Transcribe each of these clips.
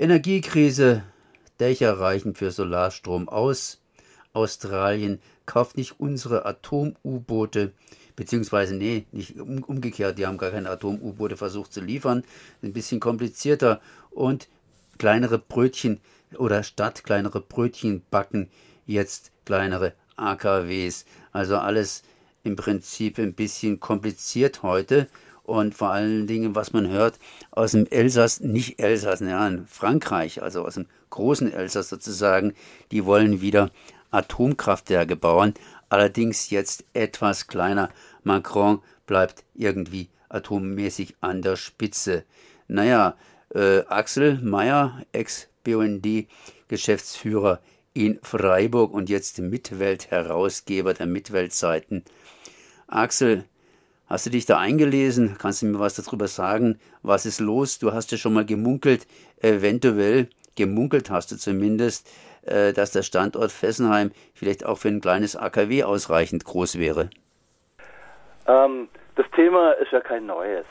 Energiekrise. Dächer reichen für Solarstrom aus. Australien kauft nicht unsere Atom-U-Boote, beziehungsweise, nee, nicht umgekehrt, die haben gar keine Atom-U-Boote versucht zu liefern. Ein bisschen komplizierter. Und kleinere Brötchen oder statt kleinere Brötchen backen jetzt kleinere AKWs. Also alles im Prinzip ein bisschen kompliziert heute. Und vor allen Dingen, was man hört, aus dem Elsass, nicht Elsass, ja, Frankreich, also aus dem großen Elsass sozusagen, die wollen wieder Atomkraftwerke bauen, allerdings jetzt etwas kleiner. Macron bleibt irgendwie atommäßig an der Spitze. Naja, äh, Axel Mayer, Ex-BUND-Geschäftsführer in Freiburg und jetzt Mitwelt-Herausgeber der Mitweltseiten. Axel, hast du dich da eingelesen? Kannst du mir was darüber sagen? Was ist los? Du hast ja schon mal gemunkelt, eventuell, gemunkelt hast du zumindest, äh, dass der Standort Fessenheim vielleicht auch für ein kleines AKW ausreichend groß wäre. Ähm, das Thema ist ja kein neues.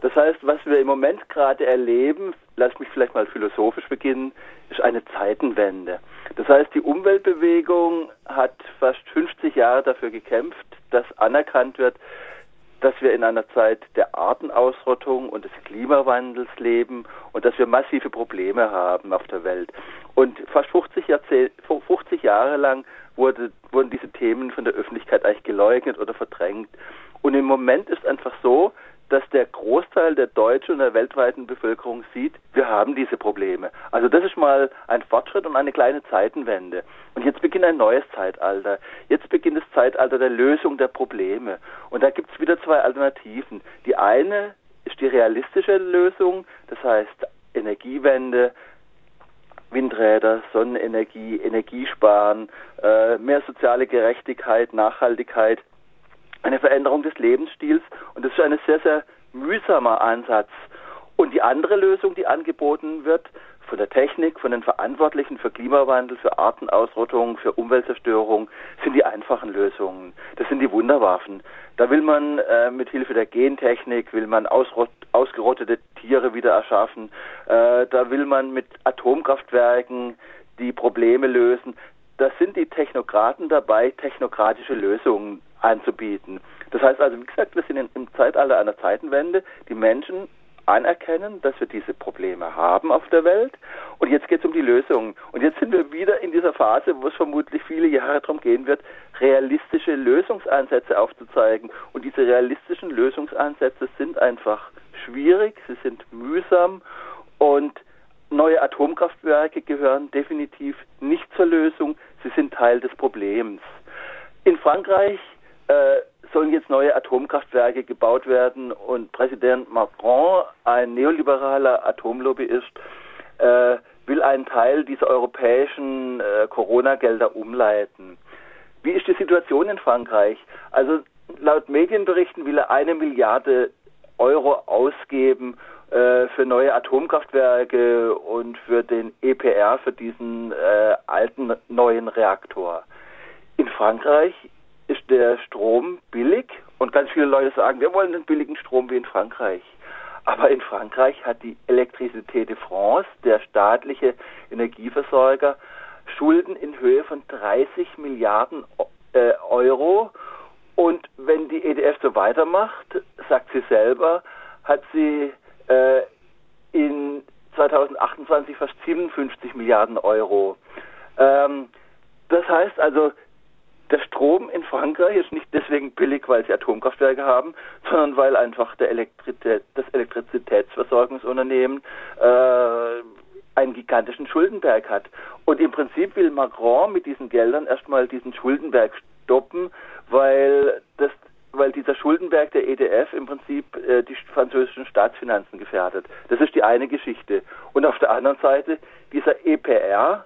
Das heißt, was wir im Moment gerade erleben, lass mich vielleicht mal philosophisch beginnen, ist eine Zeitenwende. Das heißt, die Umweltbewegung hat fast 50 Jahre dafür gekämpft, dass anerkannt wird, dass wir in einer Zeit der Artenausrottung und des Klimawandels leben und dass wir massive Probleme haben auf der Welt. Und fast 50, Jahrzeh 50 Jahre lang wurde, wurden diese Themen von der Öffentlichkeit eigentlich geleugnet oder verdrängt. Und im Moment ist einfach so, dass der Großteil der deutschen und der weltweiten Bevölkerung sieht, wir haben diese Probleme. Also das ist mal ein Fortschritt und eine kleine Zeitenwende. Und jetzt beginnt ein neues Zeitalter. Jetzt beginnt das Zeitalter der Lösung der Probleme. Und da gibt es wieder zwei Alternativen. Die eine ist die realistische Lösung, das heißt Energiewende, Windräder, Sonnenenergie, Energiesparen, äh, mehr soziale Gerechtigkeit, Nachhaltigkeit eine Veränderung des Lebensstils und das ist ein sehr, sehr mühsamer Ansatz. Und die andere Lösung, die angeboten wird, von der Technik, von den Verantwortlichen für Klimawandel, für Artenausrottung, für Umweltzerstörung, sind die einfachen Lösungen. Das sind die Wunderwaffen. Da will man äh, mit Hilfe der Gentechnik, will man ausgerottete Tiere wieder erschaffen. Äh, da will man mit Atomkraftwerken die Probleme lösen. Da sind die Technokraten dabei, technokratische Lösungen anzubieten. Das heißt also, wie gesagt, wir sind in, im Zeitalter einer Zeitenwende. Die Menschen anerkennen, dass wir diese Probleme haben auf der Welt. Und jetzt geht es um die Lösung. Und jetzt sind wir wieder in dieser Phase, wo es vermutlich viele Jahre darum gehen wird, realistische Lösungsansätze aufzuzeigen. Und diese realistischen Lösungsansätze sind einfach schwierig, sie sind mühsam und neue Atomkraftwerke gehören definitiv nicht zur Lösung, sie sind Teil des Problems. In Frankreich sollen jetzt neue Atomkraftwerke gebaut werden und Präsident Macron, ein neoliberaler Atomlobbyist, äh, will einen Teil dieser europäischen äh, Corona-Gelder umleiten. Wie ist die Situation in Frankreich? Also laut Medienberichten will er eine Milliarde Euro ausgeben äh, für neue Atomkraftwerke und für den EPR, für diesen äh, alten neuen Reaktor. In Frankreich ist der Strom billig und ganz viele Leute sagen, wir wollen den billigen Strom wie in Frankreich. Aber in Frankreich hat die Electricité de France, der staatliche Energieversorger, Schulden in Höhe von 30 Milliarden äh, Euro. Und wenn die EDF so weitermacht, sagt sie selber, hat sie äh, in 2028 fast 57 Milliarden Euro. Ähm, das heißt also, der Strom in Frankreich ist nicht deswegen billig, weil sie Atomkraftwerke haben, sondern weil einfach Elektrizität, das Elektrizitätsversorgungsunternehmen äh, einen gigantischen Schuldenberg hat. Und im Prinzip will Macron mit diesen Geldern erstmal diesen Schuldenberg stoppen, weil das weil dieser Schuldenberg der EDF im Prinzip äh, die französischen Staatsfinanzen gefährdet. Das ist die eine Geschichte. Und auf der anderen Seite dieser EPR,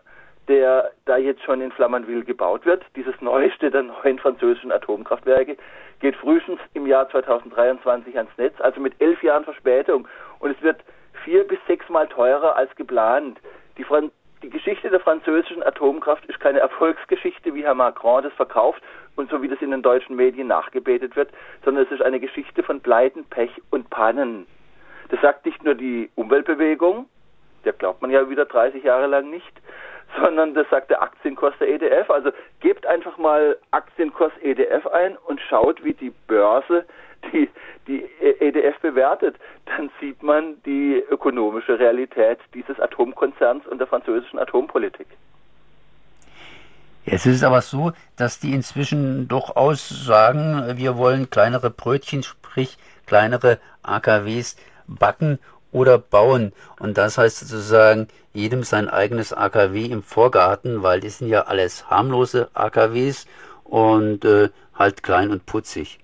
der da jetzt schon in Flamanville gebaut wird, dieses neueste der neuen französischen Atomkraftwerke, geht frühestens im Jahr 2023 ans Netz, also mit elf Jahren Verspätung. Und es wird vier bis sechsmal teurer als geplant. Die, Fran die Geschichte der französischen Atomkraft ist keine Erfolgsgeschichte, wie Herr Macron das verkauft und so wie das in den deutschen Medien nachgebetet wird, sondern es ist eine Geschichte von Pleiten, Pech und Pannen. Das sagt nicht nur die Umweltbewegung, Der glaubt man ja wieder 30 Jahre lang nicht, sondern das sagt der Aktienkurs der EDF. Also gebt einfach mal Aktienkurs EDF ein und schaut, wie die Börse die, die EDF bewertet. Dann sieht man die ökonomische Realität dieses Atomkonzerns und der französischen Atompolitik. Jetzt ist es aber so, dass die inzwischen durchaus sagen, wir wollen kleinere Brötchen, sprich kleinere AKWs backen oder bauen. Und das heißt sozusagen, jedem sein eigenes AKW im Vorgarten, weil die sind ja alles harmlose AKWs und äh, halt klein und putzig.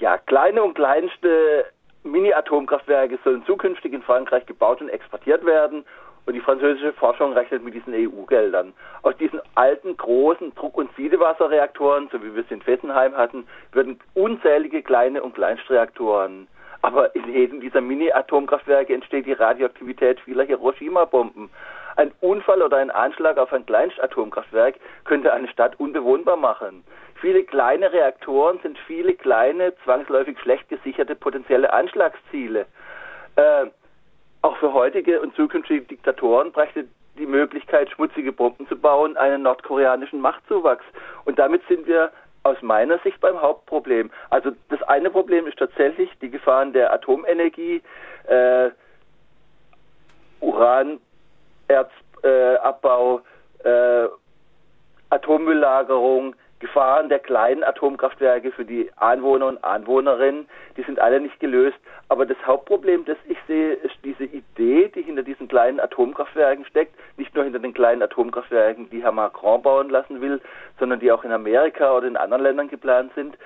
Ja, kleine und kleinste Mini-Atomkraftwerke sollen zukünftig in Frankreich gebaut und exportiert werden. Und die französische Forschung rechnet mit diesen EU-Geldern. Aus diesen alten, großen Druck- und Siedewasserreaktoren, so wie wir es in Fessenheim hatten, würden unzählige kleine und Kleinstreaktoren. Aber in jedem dieser Mini-Atomkraftwerke entsteht die Radioaktivität vieler Hiroshima-Bomben. Ein Unfall oder ein Anschlag auf ein Kleinstatomkraftwerk könnte eine Stadt unbewohnbar machen. Viele kleine Reaktoren sind viele kleine, zwangsläufig schlecht gesicherte potenzielle Anschlagsziele. Äh, auch für heutige und zukünftige Diktatoren brächte die Möglichkeit, schmutzige Bomben zu bauen, einen nordkoreanischen Machtzuwachs. Und damit sind wir aus meiner Sicht beim Hauptproblem. Also eine Problem ist tatsächlich die Gefahren der Atomenergie, äh, Uranerzabbau, äh, äh, Atommülllagerung, Gefahren der kleinen Atomkraftwerke für die Anwohner und Anwohnerinnen, die sind alle nicht gelöst. Aber das Hauptproblem, das ich sehe, ist diese Idee, die hinter diesen kleinen Atomkraftwerken steckt, nicht nur hinter den kleinen Atomkraftwerken, die Herr Macron bauen lassen will, sondern die auch in Amerika oder in anderen Ländern geplant sind,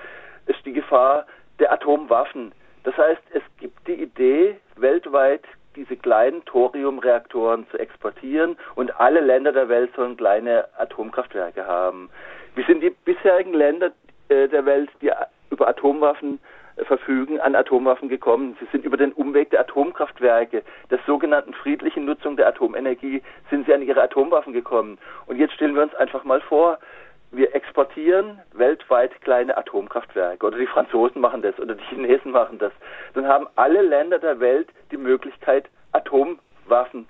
ist die Gefahr der Atomwaffen. Das heißt, es gibt die Idee, weltweit diese kleinen Thoriumreaktoren zu exportieren und alle Länder der Welt sollen kleine Atomkraftwerke haben. Wie sind die bisherigen Länder äh, der Welt, die über Atomwaffen äh, verfügen, an Atomwaffen gekommen? Sie sind über den Umweg der Atomkraftwerke, der sogenannten friedlichen Nutzung der Atomenergie, sind sie an ihre Atomwaffen gekommen. Und jetzt stellen wir uns einfach mal vor, wir exportieren weltweit kleine Atomkraftwerke oder die Franzosen machen das oder die Chinesen machen das. Dann haben alle Länder der Welt die Möglichkeit, Atomwaffen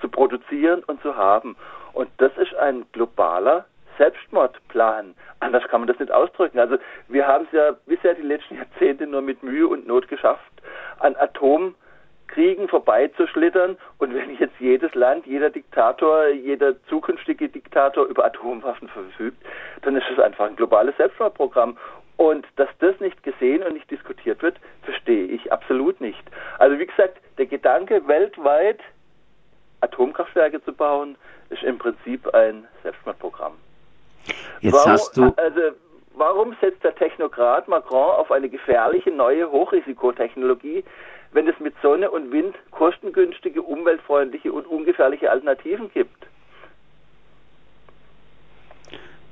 zu produzieren und zu haben. Und das ist ein globaler Selbstmordplan. Anders kann man das nicht ausdrücken. Also wir haben es ja bisher die letzten Jahrzehnte nur mit Mühe und Not geschafft, an Atomkriegen vorbeizuschlittern. Und wenn jetzt jedes Land, jeder Diktator, jeder zukünftige Diktator über Atomwaffen verfügt, dann ist es einfach ein globales Selbstmordprogramm. Und dass das nicht gesehen und nicht diskutiert wird, verstehe ich absolut nicht. Also wie gesagt, der Gedanke, weltweit Atomkraftwerke zu bauen, ist im Prinzip ein Selbstmordprogramm. Jetzt warum, hast du. Also, warum setzt der Technokrat Macron auf eine gefährliche neue Hochrisikotechnologie, wenn es mit Sonne und Wind kostengünstige, umweltfreundliche und ungefährliche Alternativen gibt?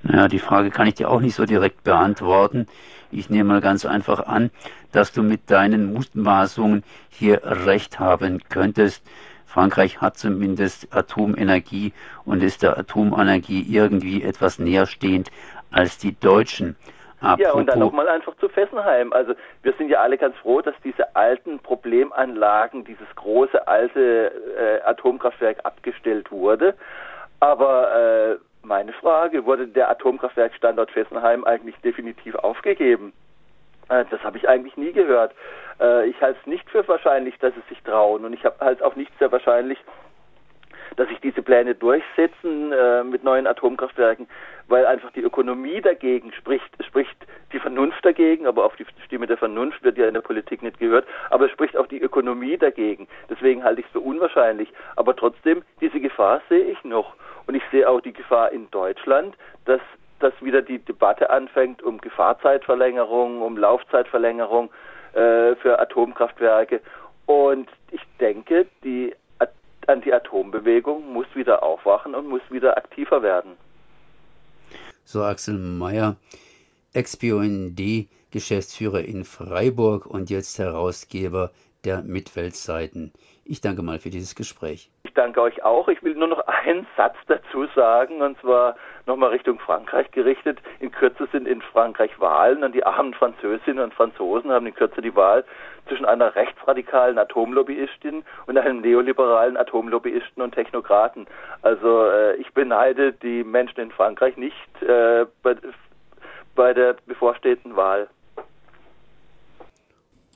Naja, die Frage kann ich dir auch nicht so direkt beantworten. Ich nehme mal ganz einfach an, dass du mit deinen Mutmaßungen hier recht haben könntest. Frankreich hat zumindest Atomenergie und ist der Atomenergie irgendwie etwas näherstehend als die Deutschen. Apropos ja, und dann nochmal einfach zu Fessenheim. Also wir sind ja alle ganz froh, dass diese alten Problemanlagen, dieses große alte äh, Atomkraftwerk abgestellt wurde. Aber äh, meine Frage, wurde der Atomkraftwerkstandort Fessenheim eigentlich definitiv aufgegeben? Äh, das habe ich eigentlich nie gehört. Äh, ich halte es nicht für wahrscheinlich, dass es sich trauen und ich halte halt auch nicht sehr wahrscheinlich, dass sich diese Pläne durchsetzen äh, mit neuen Atomkraftwerken, weil einfach die Ökonomie dagegen spricht, spricht die Vernunft dagegen, aber auf die Stimme der Vernunft wird ja in der Politik nicht gehört, aber es spricht auch die Ökonomie dagegen. Deswegen halte ich es für unwahrscheinlich. Aber trotzdem, diese Gefahr sehe ich noch. Und ich sehe auch die Gefahr in Deutschland, dass dass wieder die Debatte anfängt um Gefahrzeitverlängerung, um Laufzeitverlängerung äh, für Atomkraftwerke. Und ich denke, die Anti-Atom-Bewegung muss wieder aufwachen und muss wieder aktiver werden. So Axel Mayer, Ex-BUND, Geschäftsführer in Freiburg und jetzt Herausgeber der Mitweltseiten. Ich danke mal für dieses Gespräch. Ich danke euch auch. Ich will nur noch einen Satz dazu sagen, und zwar nochmal Richtung Frankreich gerichtet. In Kürze sind in Frankreich Wahlen und die armen Französinnen und Franzosen haben in Kürze die Wahl zwischen einer rechtsradikalen Atomlobbyistin und einem neoliberalen Atomlobbyisten und Technokraten. Also äh, ich beneide die Menschen in Frankreich nicht äh, bei, bei der bevorstehenden Wahl.